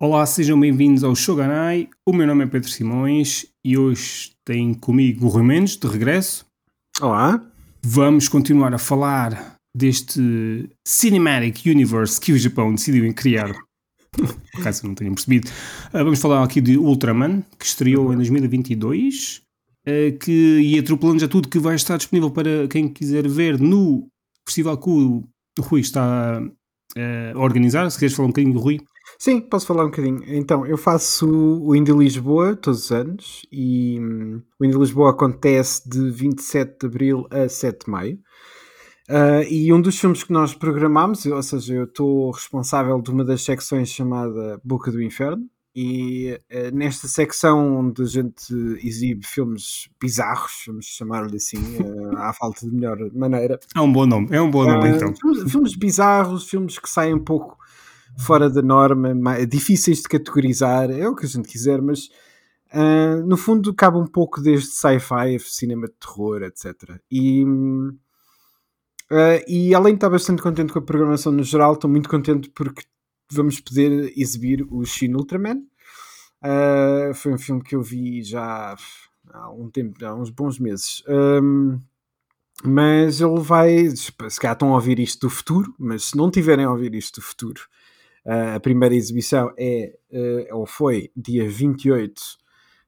Olá, sejam bem-vindos ao Shoganai. O meu nome é Pedro Simões e hoje tem comigo o Rui Mendes, de regresso. Olá. Vamos continuar a falar deste Cinematic Universe que o Japão decidiu criar. Caso não tenham percebido. Uh, vamos falar aqui de Ultraman, que estreou em 2022, uh, que, e atropelando já tudo que vai estar disponível para quem quiser ver no festival que o Rui está uh, a organizar. Se queres falar um bocadinho do Rui. Sim, posso falar um bocadinho. Então, eu faço o Indie Lisboa todos os anos e hum, o Indie Lisboa acontece de 27 de Abril a 7 de Maio. Uh, e um dos filmes que nós programámos, ou seja, eu estou responsável de uma das secções chamada Boca do Inferno, e uh, nesta secção onde a gente exibe filmes bizarros, vamos chamar-lhe assim, uh, à falta de melhor maneira. É um bom nome, é um bom nome então. Filmes, filmes bizarros, filmes que saem um pouco fora da norma, difíceis de categorizar, é o que a gente quiser, mas uh, no fundo cabe um pouco desde sci-fi, cinema de terror, etc. E, uh, e além de estar bastante contente com a programação no geral, estou muito contente porque vamos poder exibir o Shin Ultraman. Uh, foi um filme que eu vi já há um tempo, há uns bons meses. Um, mas ele vai, se calhar estão a ouvir isto do futuro, mas se não tiverem a ouvir isto do futuro, Uh, a primeira exibição é, uh, ou foi, dia 28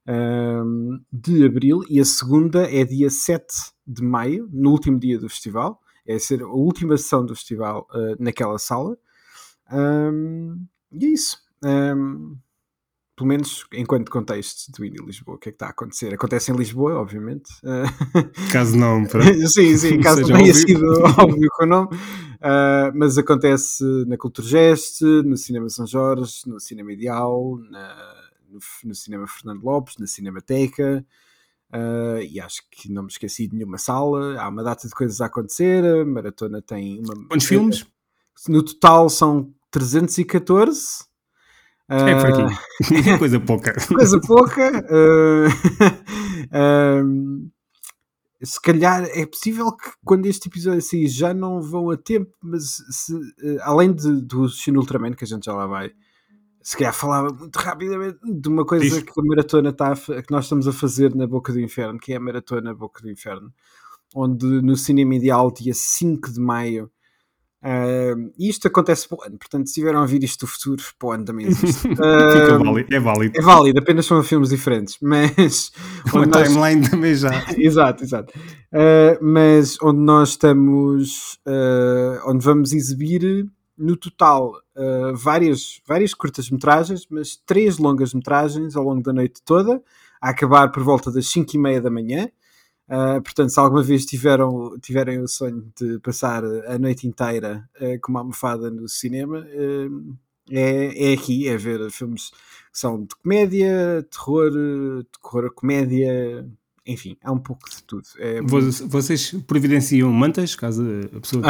um, de abril e a segunda é dia 7 de maio, no último dia do festival. É ser a última sessão do festival uh, naquela sala. Um, e é isso. Um, pelo menos enquanto contexto do Indie Lisboa, o que é que está a acontecer? Acontece em Lisboa, obviamente. Caso não, para... sim, sim, caso não tenha sido óbvio com o nome. Uh, mas acontece na Culturgest, no Cinema São Jorge, no Cinema Ideal, na, no, no, Cinema Fernando Lopes, na Cinemateca. Uh, e acho que não me esqueci de nenhuma sala. Há uma data de coisas a acontecer. A maratona tem uma. Quantos filmes? No total são 314. É aqui. Uh, coisa pouca. coisa pouca. Uh, se calhar é possível que quando este episódio sair já não vão a tempo, mas se, além de, do Shin Ultraman, que a gente já lá vai, se calhar falava muito rapidamente de uma coisa Isso. que a maratona está que nós estamos a fazer na Boca do Inferno, que é a maratona Boca do Inferno, onde no Cinema Ideal, dia 5 de maio, Uh, isto acontece para o ano, portanto, se tiveram a ouvir isto do futuro, para o ano também existe. Uh, válido, é válido. É válido, apenas são filmes diferentes, mas. Uma nós... timeline também já. exato, exato. Uh, mas onde nós estamos, onde vamos exibir no total várias, várias curtas-metragens, mas três longas-metragens ao longo da noite toda, a acabar por volta das 5 e meia da manhã. Uh, portanto, se alguma vez tiveram, tiverem o sonho de passar a noite inteira uh, com uma almofada no cinema, uh, é, é aqui, é ver filmes que são de comédia, terror, terror, comédia, enfim, há um pouco de tudo. É Vocês providenciam mantas, caso a pessoa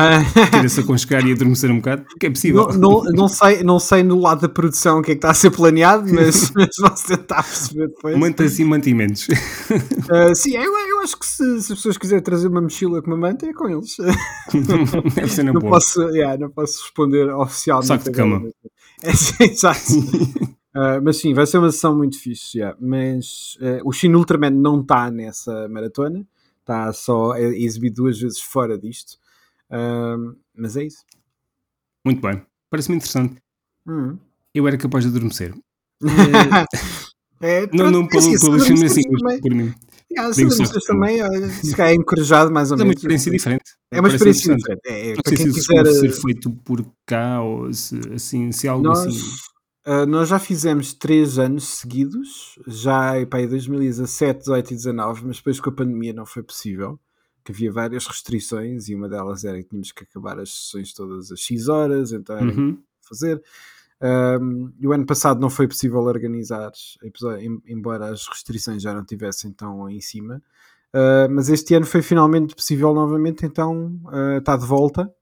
queira se aconchegar e adormecer um bocado? Que é possível. Não, não, não, sei, não sei no lado da produção o que é que está a ser planeado, mas, mas vamos tentar perceber depois. Mantas e mantimentos. Uh, sim, eu, eu acho que se, se, as pessoas quiserem trazer uma mochila com uma manta, é com eles. Deve ser na não. Posso, yeah, não posso responder oficialmente. Saco de cama. É, exato. Uh, mas sim, vai ser uma sessão muito fixe. Yeah. Mas uh, o Shin Ultraman não está nessa maratona, está só é exibido duas vezes fora disto. Uh, mas é isso. Muito bem, parece-me interessante. Uhum. Eu era capaz de adormecer. é, não, não pelo, assim, pelo filme assim, mas por mim. Se também, olha, se calhar é encorajado mais ou menos. É uma experiência diferente. É uma experiência diferente. É, não sei se quiser... ser feito por cá ou se, assim, se algo Nós... assim Uh, nós já fizemos três anos seguidos, já em 2017, 18 e 19, mas depois com a pandemia não foi possível, que havia várias restrições e uma delas era que tínhamos que acabar as sessões todas às X horas, então era uhum. fazer. Um, e o ano passado não foi possível organizar, embora as restrições já não tivessem tão em cima. Uh, mas este ano foi finalmente possível novamente, então uh, está de volta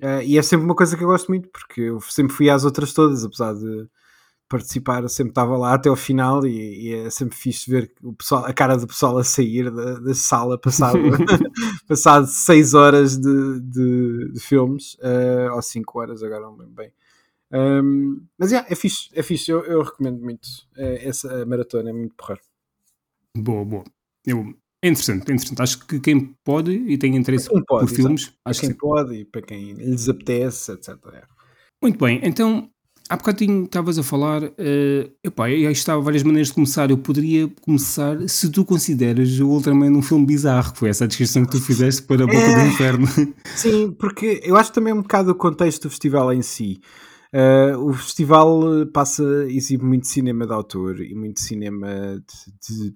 Uh, e é sempre uma coisa que eu gosto muito, porque eu sempre fui às outras todas, apesar de participar, eu sempre estava lá até ao final e, e, é sempre fixe ver o pessoal, a cara do pessoal a sair da, da sala passado, passado 6 horas de, de, de filmes, uh, ou 5 horas, agora não lembro bem. Um, mas yeah, é fixe, é fixe, eu, eu recomendo muito. É, essa maratona é muito porra. Boa, boa. Eu, é interessante, é interessante. Acho que quem pode e tem interesse pode, por filmes, acho para quem pode e para quem lhes apetece, etc. Muito bem, então há bocadinho estavas a falar, uh, epá, aí estava várias maneiras de começar. Eu poderia começar se tu consideras o Ultraman um filme bizarro, que foi essa a descrição que tu fizeste para a boca é, do inferno. Sim, porque eu acho também um bocado o contexto do festival em si. Uh, o festival passa, exibe muito cinema de autor e muito cinema de, de,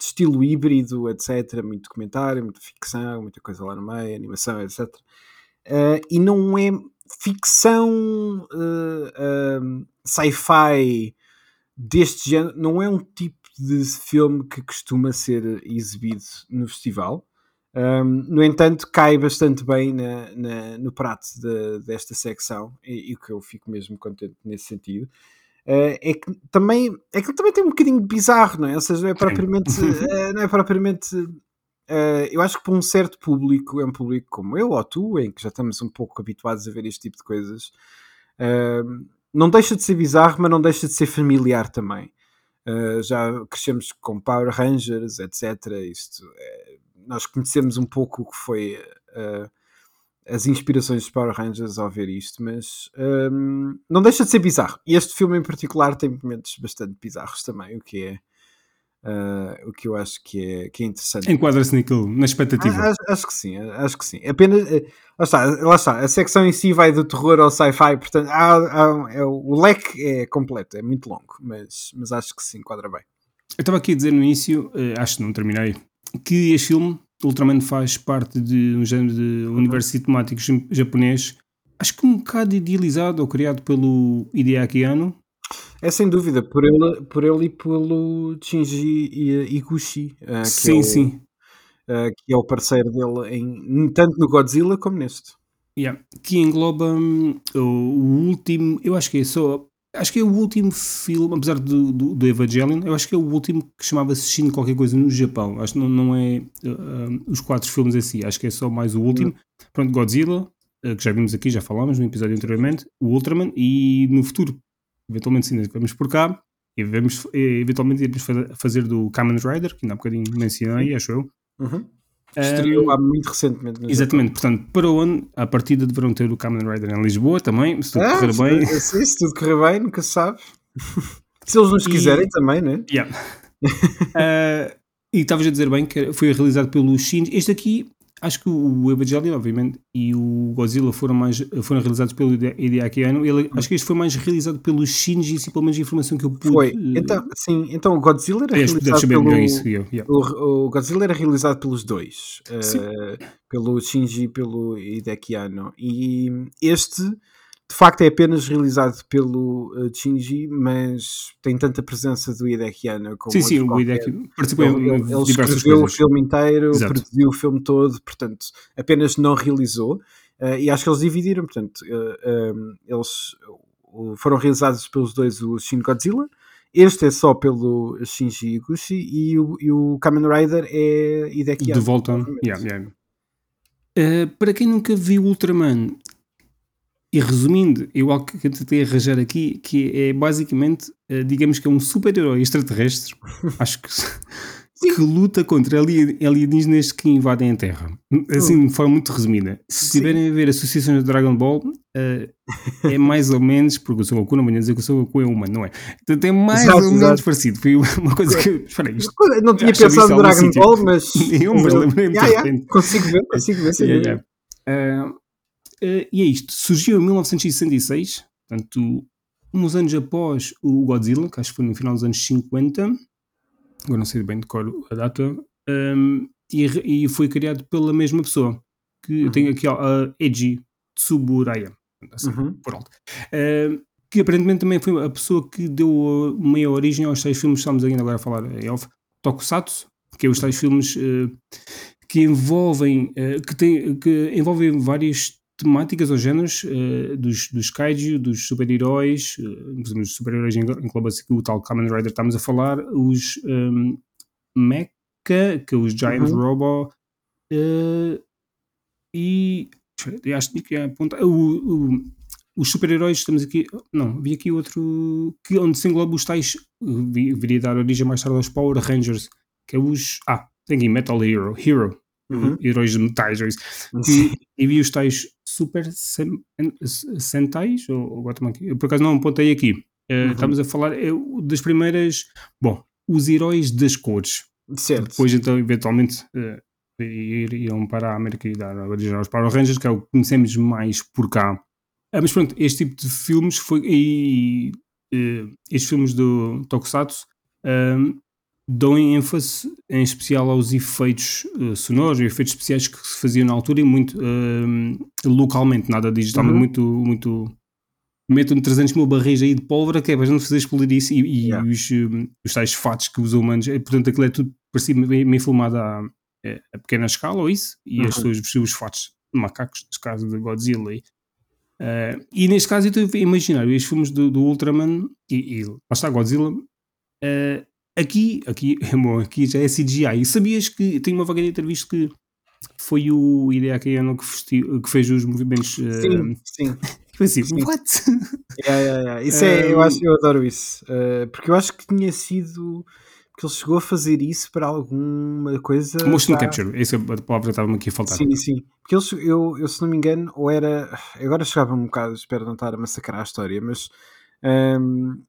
estilo híbrido, etc. Muito documentário, muita ficção, muita coisa lá no meio, animação, etc. Uh, eh, e não é ficção uh, uh, sci-fi deste género, não é um tipo de filme que costuma ser exibido no festival. Um, no entanto, cai bastante bem na, na, no prato de, desta secção e, o que eu fico mesmo contente nesse sentido. Uh, é que também é que também tem um bocadinho bizarro, não é? Ou seja, não é propriamente, uh, não é propriamente uh, eu acho que para um certo público, é um público como eu ou tu, em que já estamos um pouco habituados a ver este tipo de coisas, não deixa de ser bizarro, mas não deixa de ser familiar também. já crescemos com Power Rangers, etc. Isto nós conhecemos um pouco o que foi uh, as inspirações dos Power Rangers ao ver isto, mas um, não deixa de ser bizarro. E este filme em particular tem momentos bastante bizarros também, o que é. Uh, o que eu acho que é, que é interessante. Enquadra-se naquilo, na expectativa. Ah, acho, acho, que sim, acho que sim. Apenas, uh, lá, está, lá está, a secção em si vai do terror ao sci-fi, portanto, há, há, é, o leque é completo, é muito longo, mas, mas acho que se enquadra bem. Eu estava aqui a dizer no início, uh, acho que não terminei, que este filme, Ultraman, faz parte de um género de universo temático japonês, acho que um bocado idealizado ou criado pelo Hideaki Anno. É sem dúvida, por ele, por ele e pelo Shinji Iguchi, uh, que sim, é o, sim. Uh, que é o parceiro dele em, tanto no Godzilla como neste. Yeah. Que engloba um, o, o último, eu acho que é só Acho que é o último filme, apesar do, do, do, Evangelion, eu acho que é o último que chamava-se Shin qualquer coisa no Japão. Acho que não, não é uh, os quatro filmes assim, acho que é só mais o último. Uhum. Pronto, Godzilla, uh, que já vimos aqui, já falámos no episódio anteriormente, o Ultraman, e no futuro, eventualmente sim, vamos por cá, e vamos, eventualmente iremos fazer do Kamen Rider, que ainda há bocadinho mencionei, acho eu. Uhum. Estreou há muito recentemente. Exatamente, portanto, para onde a partida deverão ter o Kamen Rider em Lisboa também, se tudo ah, correr bem. Se, se tudo correr bem, nunca se sabe. se eles nos e, quiserem também, né? Yeah. uh, e estavas a dizer bem que foi realizado pelo Shinji. Este aqui acho que o Evangelion, obviamente, e o Godzilla foram, mais, foram realizados pelo Hideaki Anno. Ele, acho que este foi mais realizado pelo Shinji, sim, pelo menos a informação que eu pude... Foi. Então, sim, então o Godzilla era realizado pelo... Isso, eu, yeah. o, o, Godzilla era realizado pelos dois. Uh, pelo Shinji e pelo Hideaki Anno. E este de facto é apenas realizado pelo uh, Shinji, mas tem tanta presença do Hideki Anno como Sim, sim, o Hideki participou ele, ele, ele escreveu o filme inteiro, Exato. produziu o filme todo, portanto, apenas não realizou. Uh, e acho que eles dividiram, portanto, uh, eh, um, eles foram realizados pelos dois o Shin Godzilla. Este é só pelo Shinji Iguchi e o, e o Kamen Rider é Hideki Anno. De volta. Yeah, yeah. Uh, para quem nunca viu Ultraman, e resumindo, eu algo que eu tentei arranjar aqui, que é basicamente, eh, digamos que é um super-herói extraterrestre, acho que, que luta contra alienígenas que invadem a Terra. Assim, de forma muito resumida. Se estiverem a ver associações de Dragon Ball, uh, é mais ou menos, porque o Son Goku não vou dizer que o Son Goku é humano, não é? Portanto, é mais exato, ou menos parecido. Foi uma coisa que. Espera isto, não tinha pensado no Dragon Ball, mas. Eu, mas lembrei-me yeah, yeah, Consigo ver, consigo ver. Yeah, yeah. Uh, Uh, e é isto. Surgiu em 1966, portanto, uns anos após o Godzilla, que acho que foi no final dos anos 50, agora não sei bem de cor a data, um, e, e, foi criado pela mesma pessoa. Que uhum. tenho aqui a Eiji Tsuburaya, assim, uhum. por alto. Uh, que aparentemente também foi a pessoa que deu meia origem aos seis filmes que estamos ainda agora a falar em off, Tokusatsu, que é os tais filmes uh, que envolvem, uh, que, tem, que envolvem vários temáticas ou géneros uh, dos, dos kaiju, dos super-heróis, uh, os super-heróis engloba-se o tal Kamen Rider estamos a falar, os um, ehm, Mecha, que é os Giant uhum. Robo, uh, e acho que é apontar, o, o, os super-heróis, estamos aqui. Não, vi aqui outro. Que, onde se engloba os tais. Viria dar origem mais tarde aos Power Rangers, que é os. Ah, tem aqui Metal Hero. Hero. Uhum. Heróis de metais. E, e vi os tais Super Sentais. Ou, ou, eu por acaso não apontei aqui. Uh, uhum. Estamos a falar uh, das primeiras. Bom, os heróis das cores. Certo. Depois, então, eventualmente. Uh, iriam para a América e dar origem aos Power Rangers, que é o que conhecemos mais por cá. Ah, mas pronto, este tipo de filmes foi. E, e estes filmes do Tokusatsu um, dão ênfase em especial aos efeitos uh, sonoros, efeitos especiais que se faziam na altura e muito uh, localmente, nada digitalmente, uhum. muito, muito. Metam 300 mil barris aí de pólvora que é para não fazer explodir isso e, e yeah. os, um, os tais fatos que os humanos. Portanto, aquilo é tudo parecia meio filmado a, a pequena escala ou isso, e uhum. as pessoas vestiam os fatos de macacos, neste caso de Godzilla. E, uh, e neste caso, eu estou a imaginar os filmes do, do Ultraman e, e lá está Godzilla. Uh, aqui, aqui, bom, aqui já é CGI. E sabias que tem uma vaga de entrevista que foi o Hideaki Anno que, que fez os movimentos. Uh, sim, sim. Foi assim, sim. what? Yeah, yeah, yeah. Isso é, eu, acho, eu adoro isso. Uh, porque eu acho que tinha sido que ele chegou a fazer isso para alguma coisa. Motion já... capture, essa é a palavra estava-me aqui a faltar. Sim, sim. Porque ele, eu, eu, se não me engano, ou era. Agora chegava um bocado, espero não estar a massacrar a história, mas. Um,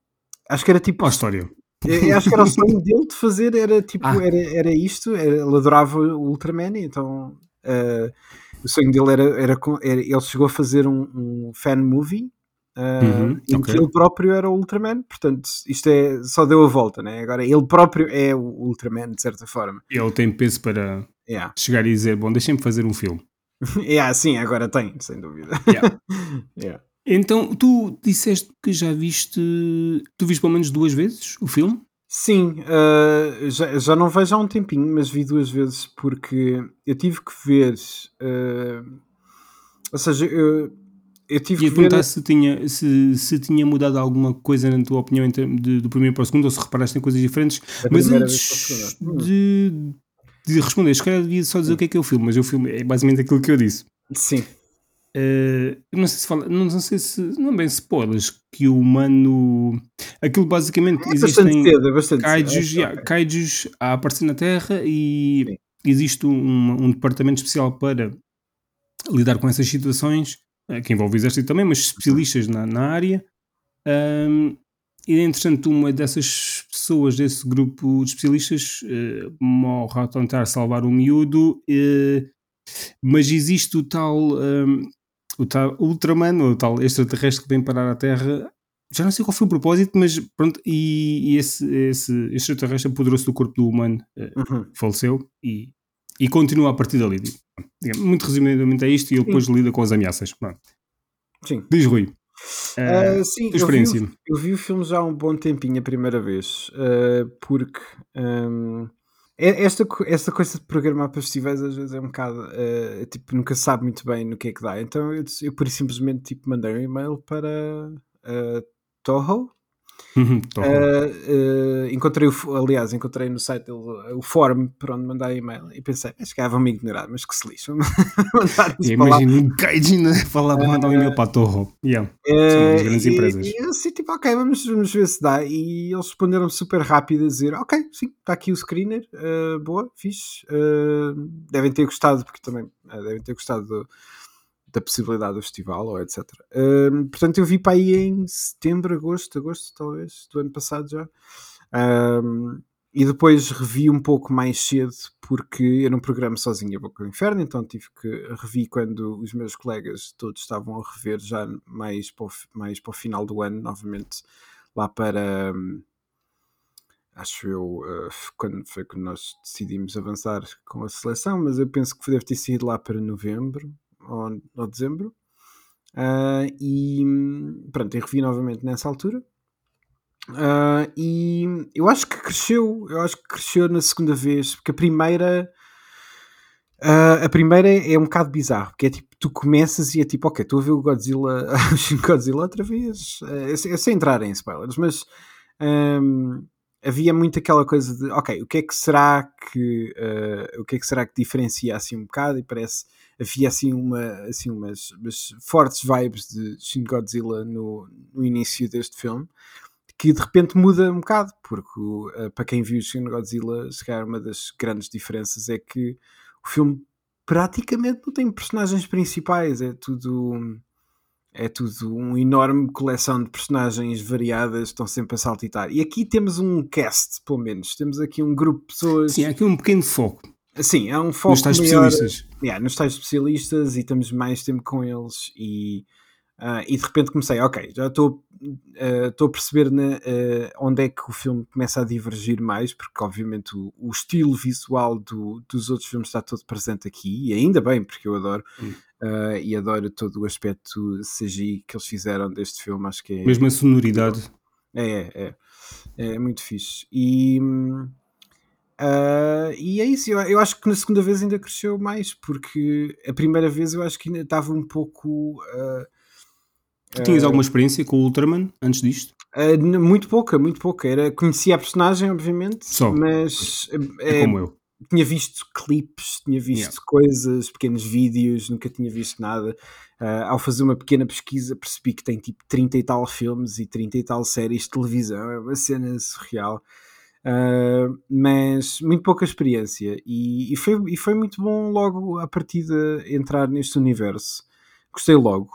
acho que era tipo. A história? Eu, acho que era o sonho dele de fazer, era tipo, ah. era, era isto, era, ele adorava o Ultraman, então uh, o sonho dele era, era, era, ele chegou a fazer um, um fan movie Uh, uhum, em okay. que ele próprio era o Ultraman, portanto, isto é só deu a volta, né? Agora ele próprio é o Ultraman, de certa forma. Ele tem peso para yeah. chegar e dizer: Bom, deixem-me fazer um filme. yeah, sim, agora tem, sem dúvida. Yeah. yeah. Então, tu disseste que já viste. Tu viste pelo menos duas vezes o filme? Sim, uh, já, já não vejo há um tempinho, mas vi duas vezes porque eu tive que ver. Uh, ou seja, eu, eu tive e que perguntar ver... se tinha, se, se tinha mudado alguma coisa na tua opinião de, do primeiro para o segundo, ou se reparaste em coisas diferentes. Da mas antes de, de responder, se calhar devia só dizer o que é que é o filme, mas o filme é basicamente aquilo que eu disse. Sim. Uh, não sei se fala, não, sei se, não bem spoilers, que o humano. Aquilo basicamente é existem cedo, é kaijus, cedo. Yeah, kaijus a aparecer na Terra e Sim. existe um, um departamento especial para lidar com essas situações eh, que envolve o exército também, mas especialistas na, na área. Um, e entretanto, uma dessas pessoas desse grupo de especialistas uh, morre a tentar salvar o miúdo, uh, mas existe o tal, um, o tal Ultraman, ou o tal extraterrestre que vem parar à Terra. Já não sei qual foi o propósito, mas pronto, e, e esse, esse extraterrestre apoderou-se do corpo do humano, uh, uhum. faleceu e e continua a partir dali. Muito resumidamente é isto e ele depois sim. lida com as ameaças. Sim. Diz Rui. Uh, uh, sim. Eu vi, eu vi, o filme já há um bom tempinho a primeira vez, uh, porque um, esta, esta coisa de programar para festivais às vezes é um bocado tipo, nunca sabe muito bem no que é que dá. Então eu, eu por simplesmente tipo, mandei um e-mail para Toho, Uhum, uh, uh, encontrei, o, aliás, encontrei no site dele o fórum para onde mandar e-mail e pensei, acho que vão me ignorar, mas que se lixo. Imagina um gajo né? falar para mandar um e-mail para a Torro. Yeah. São das grandes e, empresas. E eu assim, tipo, ok, vamos, vamos ver se dá. E eles responderam super rápido a dizer, ok, sim, está aqui o screener, uh, boa, fixe. devem ter gostado, porque também devem ter gostado do da possibilidade do festival, ou etc. Um, portanto, eu vi para aí em setembro, agosto, agosto talvez, do ano passado já. Um, e depois revi um pouco mais cedo, porque eu não programo sozinho a Boca do Inferno, então tive que revi quando os meus colegas todos estavam a rever já mais para o, mais para o final do ano, novamente, lá para. Um, acho eu, uh, quando foi quando nós decidimos avançar com a seleção, mas eu penso que deve ter sido lá para novembro, ou, ou dezembro. Uh, e pronto, eu revi novamente nessa altura. Uh, e eu acho que cresceu, eu acho que cresceu na segunda vez, porque a primeira uh, a primeira é um bocado bizarro, porque é tipo, tu começas e é tipo, ok, estou a ver o Godzilla, Godzilla outra vez, é, é sem entrar em spoilers, mas um, havia muito aquela coisa de, ok, o que é que será que uh, o que é que será que diferencia assim um bocado? E parece havia assim uma assim umas, umas fortes vibes de Shin Godzilla no, no início deste filme que de repente muda um bocado porque uh, para quem viu Shin Godzilla calhar uma das grandes diferenças é que o filme praticamente não tem personagens principais é tudo é tudo uma enorme coleção de personagens variadas, estão sempre a saltitar. E aqui temos um cast, pelo menos. Temos aqui um grupo de pessoas. Sim, há aqui um pequeno foco. Sim, há um foco. Nos tais maior, especialistas. Yeah, nos tais especialistas e temos mais tempo com eles. E, uh, e de repente comecei, ok, já estou uh, a perceber na, uh, onde é que o filme começa a divergir mais, porque obviamente o, o estilo visual do, dos outros filmes está todo presente aqui, e ainda bem, porque eu adoro. Uh, e adoro todo o aspecto CGI que eles fizeram deste filme. Acho que é. Mesmo a sonoridade. É, é, é, é muito fixe. E. Uh, e é isso, eu, eu, acho que na segunda vez ainda cresceu mais, porque a primeira vez eu acho que ainda estava um pouco. Uh, tu tinhas alguma experiência com o Ultraman antes disto? Uh, muito pouca, muito pouca. Era, conhecia a personagem, obviamente, Só. mas. É, como eu tinha visto clipes, tinha visto yeah. coisas, pequenos vídeos, nunca tinha visto nada. Uh, ao fazer uma pequena pesquisa, percebi que tem tipo 30 e tal filmes e 30 e tal séries de televisão, é uma cena surreal. Uh, mas muito pouca experiência e, e, foi, e foi muito bom logo a partir de entrar neste universo. Gostei logo.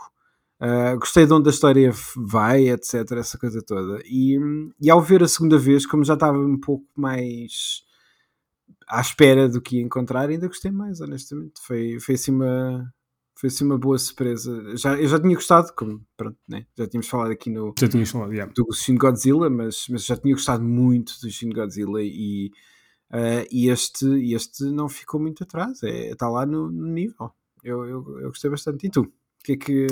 Uh, gostei de onde a história vai, etc. Essa coisa toda. E, e ao ver a segunda vez, como já estava um pouco mais à espera do que ia encontrar, ainda gostei mais, honestamente. Foi, foi assim uma. Foi assim uma boa surpresa. Já, eu já tinha gostado, como pronto, né? já tínhamos falado aqui no já tinhas falado, yeah. do Shin Godzilla, mas, mas já tinha gostado muito do Shin Godzilla e, uh, e este, este não ficou muito atrás, é, está lá no, no nível. Eu, eu, eu, gostei bastante. E tu? O que é que.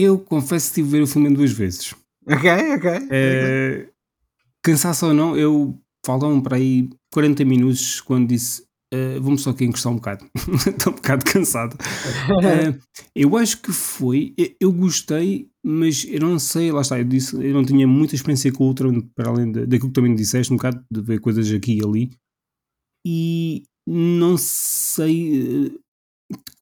Eu confesso que tive ver o filme duas vezes. Ok, ok. É, cansaço ou não, eu faltam para aí 40 minutos quando disse uh, vamos só aqui encostar um bocado. Estou um bocado cansado. Uh, eu acho que foi. Eu, gostei, mas eu não sei, lá está, eu disse, eu não tinha muita experiência com o Ultron, para além de, daquilo que também disseste, um bocado de ver coisas aqui e ali. E não sei. Uh,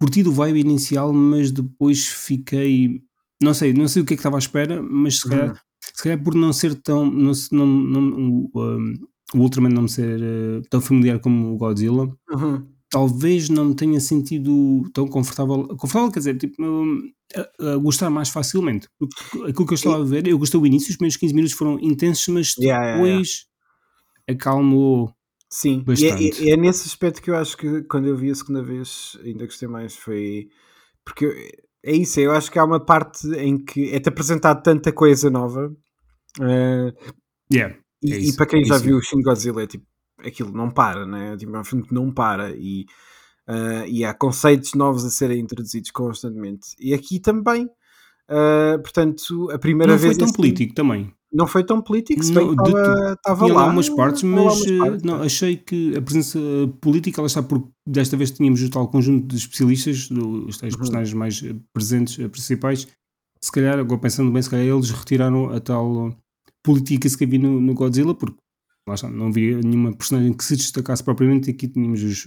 curti do vibe inicial, mas depois fiquei. Não sei, não sei o que é que estava à espera, mas se calhar, uhum. se calhar por não ser tão. Não, não, não, um, o Ultraman não me ser uh, tão familiar como o Godzilla, uhum. talvez não me tenha sentido tão confortável. Confortável, quer dizer, tipo, a, a gostar mais facilmente. Porque aquilo que eu estava a ver, eu gostei do início, os primeiros 15 minutos foram intensos, mas depois yeah, yeah, acalmou. Sim, e é, é, é, nesse aspecto que eu acho que quando eu vi a segunda vez ainda gostei mais. Foi porque é isso, eu acho que há uma parte em que é-te apresentado tanta coisa nova. Uh, yeah. E, é e para quem é já viu o Shin Godzilla, é tipo, aquilo não para, né? Tipo, é um filme que não para e, uh, e há conceitos novos a serem introduzidos constantemente. E aqui também, uh, portanto, a primeira não vez. Não foi tão político também. Não foi tão político, se bem estava lá. algumas partes, mas partes, não, achei que a presença política, ela está porque desta vez tínhamos o tal conjunto de especialistas, os tais uhum. personagens mais presentes, principais. Se calhar, agora pensando bem, se calhar eles retiraram a tal política que havia no, no Godzilla, porque está, não havia nenhuma personagem que se destacasse propriamente. Aqui tínhamos os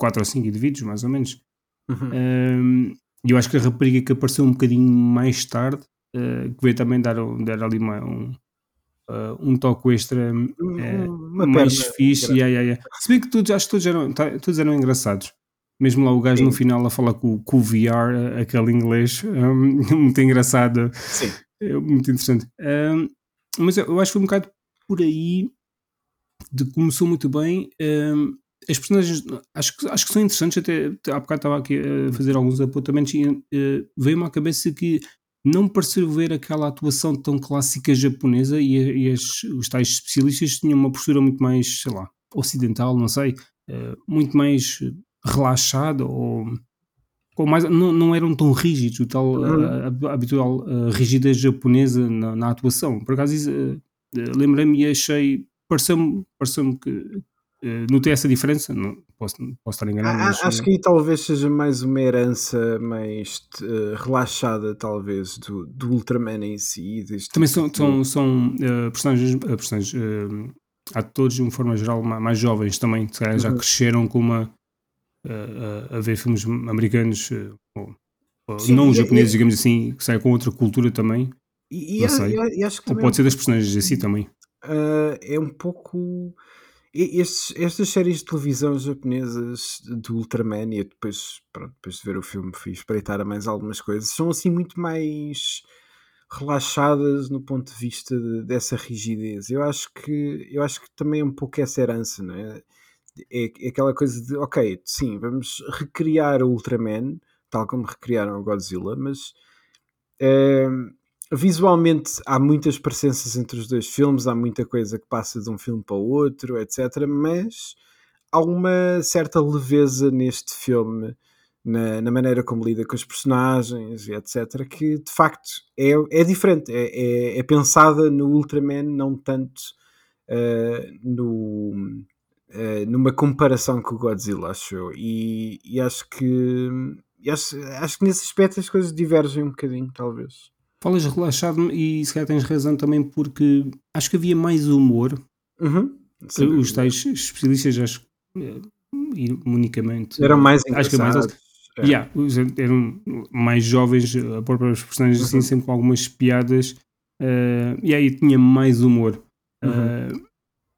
quatro ou cinco indivíduos, mais ou menos. Uhum. Um, e eu acho que a rapariga que apareceu um bocadinho mais tarde, uh, que veio também dar, dar ali uma, um, uh, um toque extra uh, mais fixe. Yeah, yeah, yeah. Se bem que todos, acho que todos eram, tá, todos eram engraçados. Mesmo lá o gajo Sim. no final a falar com, com o VR, aquele inglês, um, muito engraçado. Sim. É muito interessante. Um, mas eu acho que foi um bocado por aí de começou muito bem. Um, as personagens acho que, acho que são interessantes, até, há bocado estava aqui a fazer alguns apontamentos e uh, veio-me à cabeça que não me pareceu ver aquela atuação tão clássica japonesa e, e as, os tais especialistas tinham uma postura muito mais, sei lá, ocidental, não sei, uh, muito mais relaxada ou com mais, não, não eram tão rígidos, o tal a, habitual a rigidez japonesa na, na atuação. Por acaso, uh, lembrei-me e achei, pareceu-me pareceu que, Uh, notei essa diferença? Não, posso, posso estar enganado. acho que aí talvez seja mais uma herança mais uh, relaxada, talvez, do, do Ultraman em si. Também são, são, são uh, personagens, personagens atores, de uma forma geral, mais jovens também, que uhum. já cresceram com uma. a ver filmes americanos, ou, Sim, não os japoneses, digamos assim, que saem com outra cultura também. E, e, e, e acho que ou pode ser das personagens assim também. é um pouco estes, estas séries de televisão japonesas do Ultraman, e depois, pronto, depois de ver o filme fui espreitar a mais algumas coisas, são assim muito mais relaxadas no ponto de vista de, dessa rigidez. Eu acho que eu acho que também é um pouco essa herança, não é? É, é aquela coisa de, ok, sim, vamos recriar o Ultraman, tal como recriaram o Godzilla, mas é, visualmente há muitas presenças entre os dois filmes, há muita coisa que passa de um filme para o outro, etc. Mas há uma certa leveza neste filme, na, na maneira como lida com os personagens, etc., que de facto é, é diferente. É, é, é pensada no Ultraman, não tanto uh, no. Uh, numa comparação com o Godzilla, acho eu. E, e acho que acho, acho que nesse aspecto as coisas divergem um bocadinho, talvez. Falas relaxado e se calhar tens razão também porque acho que havia mais humor. Uhum. Os tais especialistas, acho eh, unicamente. Eram mais Acho que mais. É. Yeah, eram mais jovens, a própria personagens assim, uhum. assim, sempre com algumas piadas. Uh, e aí tinha mais humor. Uhum. Uh,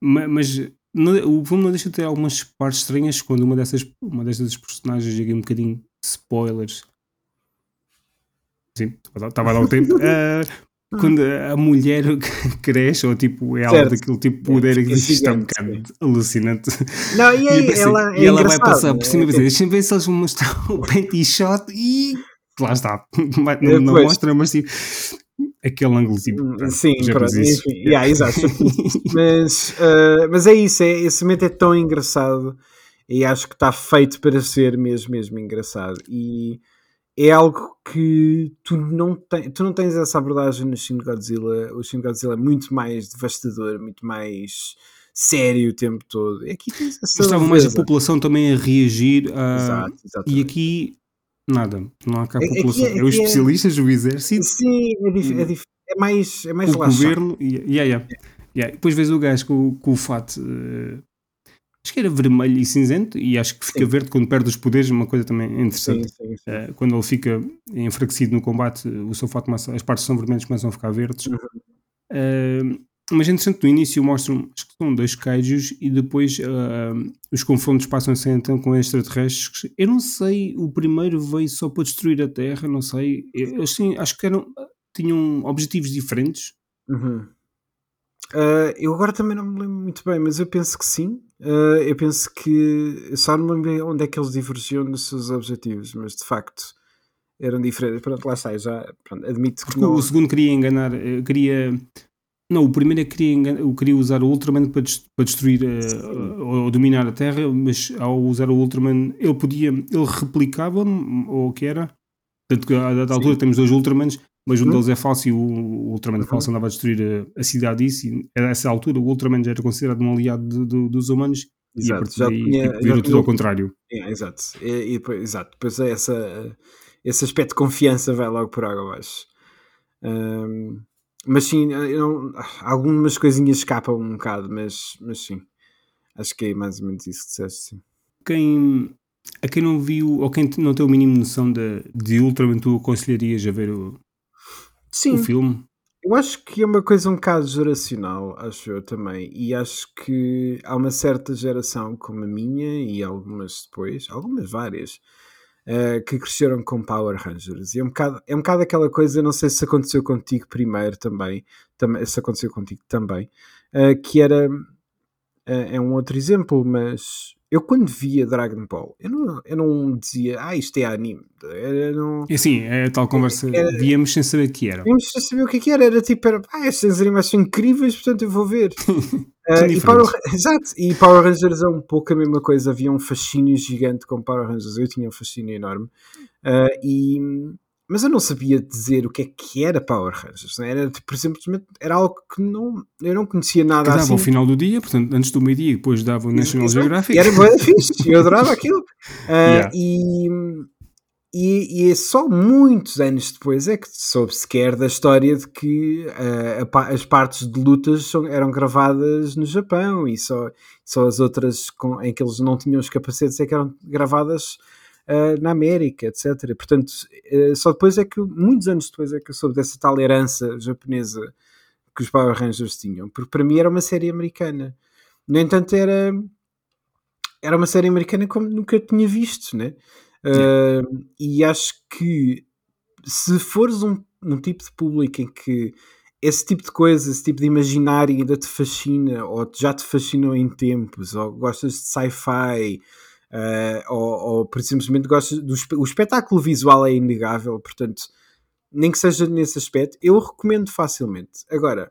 mas o filme não deixa de ter algumas partes estranhas quando uma dessas, uma dessas personagens, chega um bocadinho spoilers, Sim, estava a dar o tempo. Uh, quando a mulher cresce, ou tipo, é algo daquele tipo de poder que está um bocado alucinante. Não, e, aí, e, ela, é e ela vai passar por cima e dizer: deixa-me ver se eles mostram o panty shot e lá está. Não, não mostra, mas tipo, aquele ângulo tipo. Hum, sim, pronto, enfim, yeah, exato. mas, uh, mas é isso, é, esse momento é tão engraçado e acho que está feito para ser mesmo, mesmo engraçado. E é algo que tu não, tu não tens essa abordagem no Shin Godzilla. O Shin Godzilla é muito mais devastador, muito mais sério o tempo todo. E aqui tens essa Estava mais a população também a reagir a... Exato, e aqui nada, não há cá a população. Aqui, aqui é os é- especialistas, é... o exército. Sim, é, dif é, dif é mais, é mais o governo. Yeah, yeah, yeah. Yeah. Depois vês o gajo com, com o fato uh, acho que era vermelho e cinzento, e acho que fica sim. verde quando perde os poderes, uma coisa também interessante. Sim, sim, uh, quando ele fica enfraquecido no combate, o seu fato começa, as partes são vermelhas começam a ficar verdes. Uhum. Uh, mas é interessante, no início mostram, acho que são dois kaijus e depois uh, os confrontos passam-se então com extraterrestres. Eu não sei, o primeiro veio só para destruir a Terra, não sei. Eu, assim, acho que eram, tinham objetivos diferentes. Uhum. Uh, eu agora também não me lembro muito bem, mas eu penso que sim. Uh, eu penso que só não me lembro onde é que eles divergiam nos seus objetivos, mas de facto eram diferentes. Pronto, lá está, já pronto, admito que não... O segundo queria enganar, eh, queria. Não, o primeiro é que queria, enganar, queria usar o Ultraman para, para destruir uh, ou dominar a Terra, mas ao usar o Ultraman ele podia, ele replicava ou o que era. Tanto que a dada altura temos dois Ultramans, mas um uhum. deles é falso e o, o Ultraman uhum. falso andava a destruir a, a cidade disso e a essa altura o Ultraman já era considerado um aliado de, de, dos humanos exato, e já tinha, tipo, virou tudo ao contrário. É, exato, e, e, exato, depois é essa, esse aspecto de confiança vai logo por água abaixo. Um, mas sim, não, algumas coisinhas escapam um bocado, mas, mas sim, acho que é mais ou menos isso que disseste, sim. Quem, a quem não viu ou quem não tem o mínimo noção de, de Ultraman, tu aconselharias a ver o, Sim. o filme. Eu acho que é uma coisa um bocado geracional, acho eu também. E acho que há uma certa geração como a minha e algumas depois, algumas várias, uh, que cresceram com Power Rangers. E é um, bocado, é um bocado aquela coisa, não sei se aconteceu contigo primeiro também, também se aconteceu contigo também, uh, que era. Uh, é um outro exemplo, mas eu quando via Dragon Ball, eu não, eu não dizia, ah, isto é anime. Eu não, e assim, é tal conversa, era, víamos sem saber o que era. Víamos sem saber o que, que era, era tipo, era, ah, estas animais são incríveis, portanto eu vou ver. uh, e Power, exato, e Power Rangers é um pouco a mesma coisa, havia um fascínio gigante com Power Rangers, eu tinha um fascínio enorme. Uh, e, mas eu não sabia dizer o que é que era Power Rangers. Não é? Era, por exemplo, era algo que não, eu não conhecia nada que dava assim. ao final do dia, portanto, antes do meio-dia, depois dava o National Exato. Geographic. E era boa fixe, eu adorava aquilo. Uh, Yeah. e, e, e é só muitos anos depois é que soube sequer da história de que uh, a as partes de lutas são- eram gravadas no Japão e só, só as outras com, em que eles não tinham os capacetes é que eram gravadas uh, na América, etc. Portanto, uh, só depois é que, muitos anos depois é que eu soube dessa tal herança japonesa que os Power Rangers tinham, porque para mim era uma série americana. No entanto, era, era uma série americana como nunca tinha visto, né? Uh, e acho que se fores um, um tipo de público em que esse tipo de coisa, esse tipo de imaginário ainda te fascina, ou já te fascinou em tempos, ou gostas de sci-fi, uh, ou, ou por simplesmente gostas do o espetáculo visual é inegável, portanto, nem que seja nesse aspecto, eu recomendo facilmente. Agora,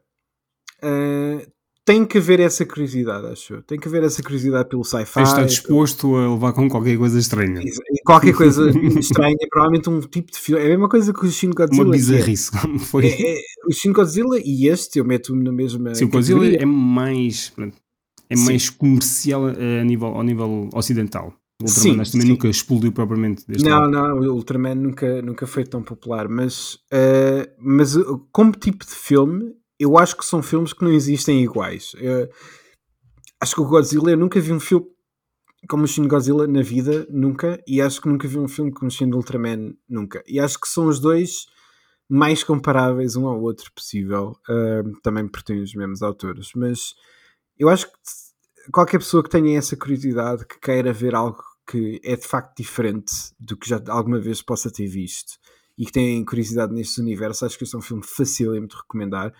uh, tem que haver essa curiosidade, acho eu. Tem que haver essa curiosidade pelo sci-fi. Estar disposto a levar com qualquer coisa estranha. Qualquer coisa estranha, provavelmente um tipo de filme. É a mesma coisa que o Shin Godzilla. Uma é- bizarrice. como Foi. É, é, o Shin Godzilla e este eu meto-me na mesma. Sim, o Godzilla é mais, pronto, é Sim. mais comercial eh, a nível, ao nível ocidental. O Sim, Ultraman acho que também sim. nunca explodiu propriamente Não, lado. não, o Ultraman nunca, nunca foi tão popular, mas, eh, mas uh, como tipo de filme, eu acho que são filmes que não existem iguais. Eh, acho que o Godzilla, eu nunca vi um filme como o Shin Godzilla na vida, nunca, e acho que nunca vi um filme como o Shin Ultraman, nunca. E acho que são os dois mais comparáveis um ao outro possível, eh, também porque têm os mesmos autores, mas eu acho que qualquer pessoa que tenha essa curiosidade, que queira ver algo que é de facto diferente do que já alguma vez possa ter visto e que tenha curiosidade neste universo, acho que este é um filme facílimo de recomendar.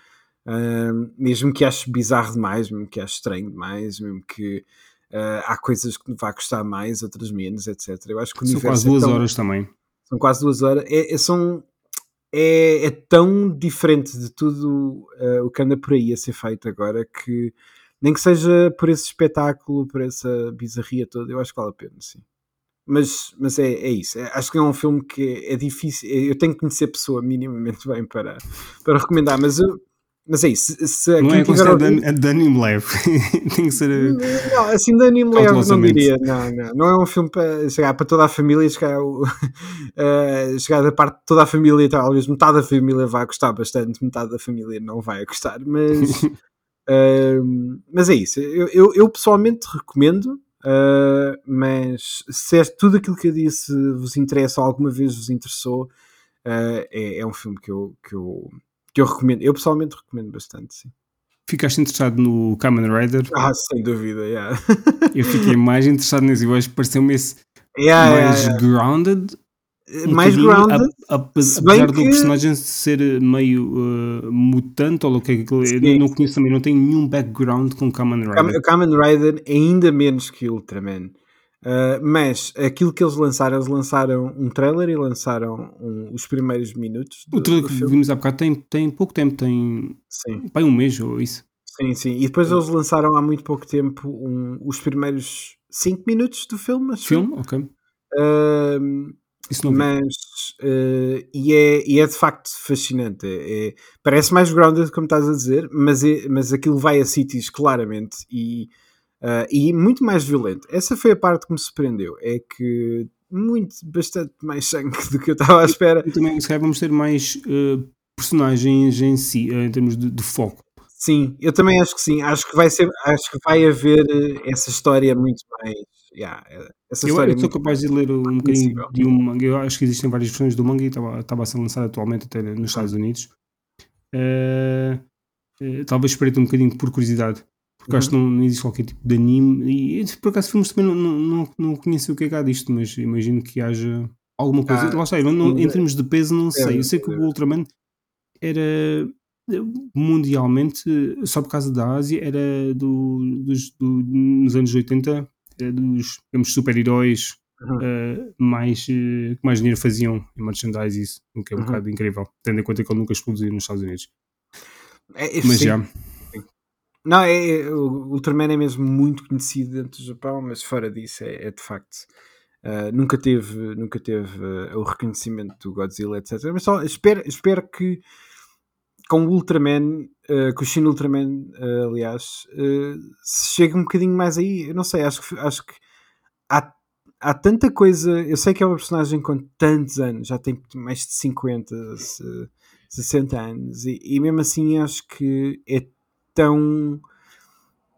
Ahm, mesmo que ache bizarro demais, mesmo que ache estranho demais, mesmo que ah, há coisas que vá gostar mais, outras menos, etc. Eu acho que o São quase é duas tão- horas também. são quase duas horas. É, é- são, é, é tão diferente de tudo eh, o que anda por aí a ser feito agora que nem que seja por esse espetáculo, por essa bizarria toda, eu acho que vale a pena, sim. Mas, mas é, é isso. É- acho que é um filme que é difícil. Eu tenho que conhecer a pessoa minimamente bem para, para recomendar, mas, eu, mas é isso. Se, se Não é considerado ouvido- de, de anime leve. Tem que ser. eh, não, assim de anime leve não diria. Não, não. Não é um filme para chegar para toda a família, chegar, o- eh, chegar da parte de toda a família, talvez metade da família vai gostar bastante, metade da família não vai gostar, mas, mas é isso. Eu, eu, eu pessoalmente recomendo, eh, mas se é tudo aquilo que eu disse vos interessa ou alguma vez vos interessou, eh, é, é um filme que eu, que, eu, que eu recomendo. Eu pessoalmente recomendo bastante, sim. Ficaste interessado no Kamen Rider? Ah, sem dúvida, yeah. Eu fiquei mais interessado nesse. Eu acho que pareceu-me esse yeah, mais yeah. grounded. Um mais grounded. a- a- apesar do que- personagem ser meio uh, mutante, ou o que é que é, não conheço também, não tenho nenhum background com Kamen Rider. Kamen- O Kamen Rider é ainda menos que Ultraman. Uh, mas aquilo que eles lançaram, eles lançaram um trailer e lançaram um- os primeiros minutos do, O trailer que vimos há bocado tem, tem pouco tempo, tem Sim, pai, um mês ou isso. sim, sim. E depois eles lançaram há muito pouco tempo um- os primeiros 5 minutos do filme. Filme? Ok. Uh. Mas uh, e, é, e é de facto fascinante. É, é- parece mais grounded, como estás a dizer, mas, é, mas aquilo vai a sítios claramente e, uh, e muito mais violento. Essa foi a parte que me surpreendeu. É que muito, bastante mais sangue do que eu estava à espera. E também, se calhar, vamos ter mais uh, personagens em si, em termos de, de foco. Sim, eu também acho que sim. Acho que vai ser, acho que vai haver eh, essa história muito mais. yeah, essa Eu, história eu sou capaz de ler um bocadinho de um manga. Eu acho que existem várias versões do manga e estava, estava a ser lançado atualmente até nos Estados Unidos. Eh, eh, talvez espreite um bocadinho por curiosidade, porque acho que não, não existe qualquer tipo de anime. E e, por acaso, filmes também não, não, não, conheço o que é que há disto, mas imagino que haja alguma coisa. Ah, Lá está, eu não- em termos de peso, não sei. Eu sei que o Ultraman era eh, mundialmente, só por causa da Ásia, era do, dos, do- nos anos 80, era dos super-heróis Uhum. eh, mais, eh, que mais dinheiro faziam em merchandise, isso, o que é um Uhum. bocado incrível, tendo em conta que ele nunca explodiu nos Estados Unidos. É, é, Mas sim. já, Não, é, é- o Ultraman é mesmo muito conhecido dentro do Japão, mas fora disso é, é de facto Uh, nunca teve, nunca teve uh, o reconhecimento do Godzilla, etc. Mas só espero, espero que com o Ultraman, uh, com o Shin Ultraman, aliás, se chegue um bocadinho mais aí. Eu não sei, acho que, acho que há, há tanta coisa. Eu sei que é uma personagem com tantos anos, já tem mais de 50, 60 anos, e, e mesmo assim acho que é tão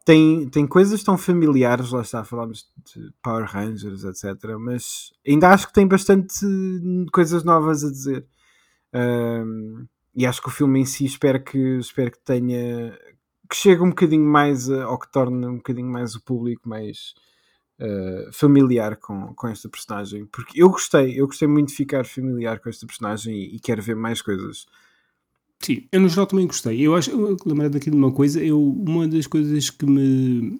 tem, tem coisas tão familiares, lá está, falámos de Power Rangers, etc. Mas ainda acho que tem bastante coisas novas a dizer. Um, e acho que o filme em si espero que, espero que tenha que chegue um bocadinho mais a, ou que torne um bocadinho mais o público mais uh, familiar com, com esta personagem. Porque eu gostei, eu gostei muito de ficar familiar com esta personagem e, e quero ver mais coisas. Sim, eu no geral também gostei. Eu acho, lembrei daqui de uma coisa, eu, uma das coisas que me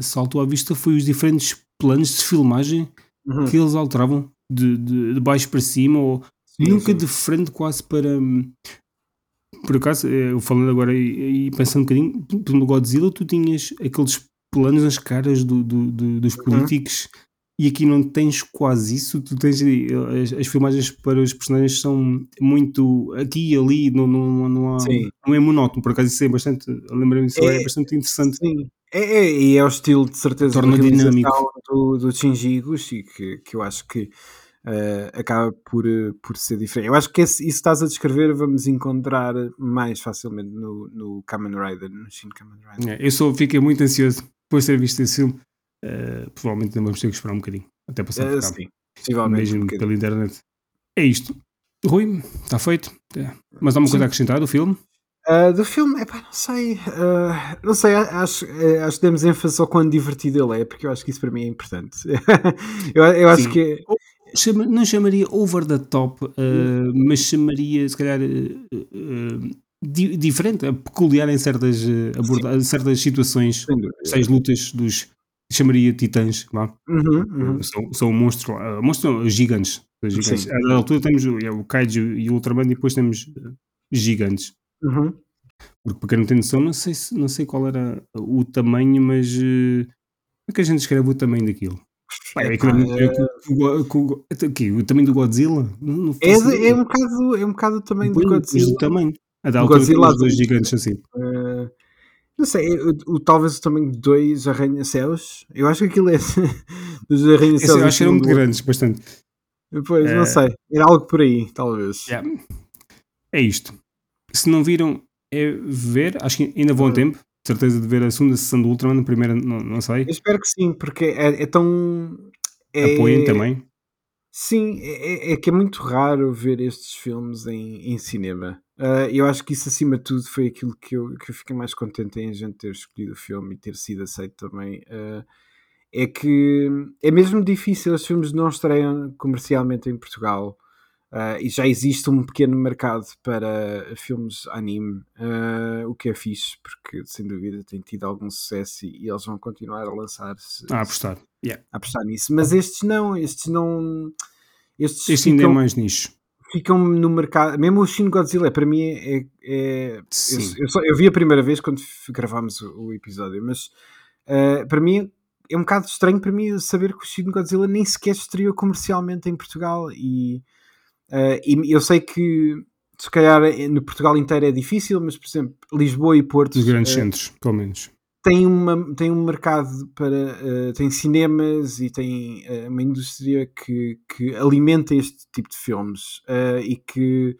saltou à vista foi os diferentes planos de filmagem uhum. que eles alteravam de, de, de, baixo para cima ou sim, nunca sim. de frente quase para por acaso, eh, eu falando agora e, e pensando um bocadinho, no Godzilla tu tinhas aqueles planos nas caras do, do, do, dos uhum. políticos uhum e aqui não tens quase isso. Tu tens as, as, filmagens para os personagens são muito aqui e ali, não, não, não, há, não é monótono. Por acaso, isso é bastante. Lembrei-me disso, é, é, bastante interessante. Sim. É, é, e é o estilo de certeza Torna dinâmico do, do Shinji Iguchi que, que eu acho que uh, acaba por, por ser diferente. Eu acho que esse, isso estás a descrever vamos encontrar mais facilmente no, no Kamen Rider, no Shin Kamen Rider. É, eu só fiquei muito ansioso depois de ter visto esse filme Uh, provavelmente vamos ter que esperar um bocadinho até passar uh, por cá. possivelmente. Mesmo um pela internet. É isto. Rui, está feito. É. Mas há uma Sim. coisa a acrescentar do filme? Uh, do filme, epá, não sei, uh, não sei, acho, acho que demos ênfase ao quão divertido ele é, porque eu acho que isso para mim é importante. eu, eu acho que. Chama, não chamaria over the top, uh, mas chamaria, se calhar, di diferente, peculiar em certas, aborda certas situações, seis lutas dos chamaria titãs, lá. Uhum, uhum. São, são monstros, uh, monstros gigantes. gigantes. À altura temos o, é, o Kaiju e o Ultraman e depois temos uh, gigantes. Uhum. Porque para quem não tem noção, não sei, não sei qual era o tamanho, mas uh, como é que a gente escreve o tamanho daquilo? É, é, o, tamanho do Godzilla? Não, é, de, é, um bocado, é um bocado o tamanho do Godzilla. O tamanho. A da altura Godzilla, os dois gigantes assim. Uh, não sei, o, o, talvez o tamanho de dois arranha-céus. Eu acho que aquilo é dos arranha-céus. Eu acho que eram muito grandes, bastante. Depois, é... não sei. Era algo por aí, talvez. Yeah. É isto. Se não viram, é ver. Acho que ainda vão a tempo. Certeza de ver a segunda sessão do Ultraman, a primeira, não, não sei. Eu espero que sim, porque é, é tão. É... Apoiem também. Sim, é, é, é, que é muito raro ver estes filmes em, em cinema. Uh, eu acho que isso, acima de tudo, foi aquilo que eu, que eu fiquei mais contente em a gente ter escolhido o filme e ter sido aceito também. Uh, é que é mesmo difícil, os filmes não estreiam comercialmente em Portugal. Uh, e já existe um pequeno mercado para filmes anime, o que é fixe, porque sem dúvida tem tido algum sucesso e, e eles vão continuar a lançar-se. A apostar, yeah. a apostar nisso. Mas estes não, estes não. Estes este ficam, ainda é mais nicho ficam no mercado. Mesmo o Shin Godzilla, para mim, é. é eu, eu, só, eu, vi a primeira vez quando gravámos o, o episódio, mas uh, para mim é um bocado estranho para mim saber que o Shin Godzilla nem sequer estreou comercialmente em Portugal. E, uh, e eu sei que se calhar no Portugal inteiro é difícil, mas por exemplo, Lisboa e Porto. Os grandes uh, centros, pelo menos tem, uma, tem um mercado para. Uh, tem cinemas e tem uh, uma indústria que, que alimenta este tipo de filmes e que.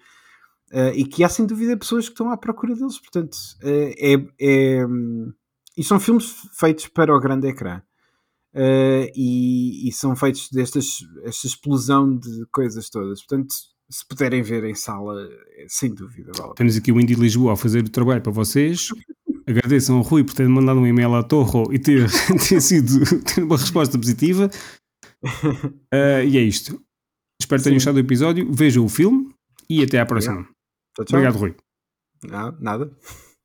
e que há sem dúvida pessoas que estão à procura deles, portanto, é, é, e são filmes feitos para o grande ecrã. E, e, são feitos destas esta explosão de coisas todas. Portanto, se puderem ver em sala, sem dúvida. Vale. Temos aqui o Indy Lisboa a fazer o trabalho para vocês. agradeçam ao Rui por ter mandado um e-mail à Torro e ter, ter sido ter uma resposta positiva. Uh, e é isto. Espero que tenham gostado do episódio. Vejam o filme e até à próxima. Tchau, tchau. Obrigado, Rui. Não, nada.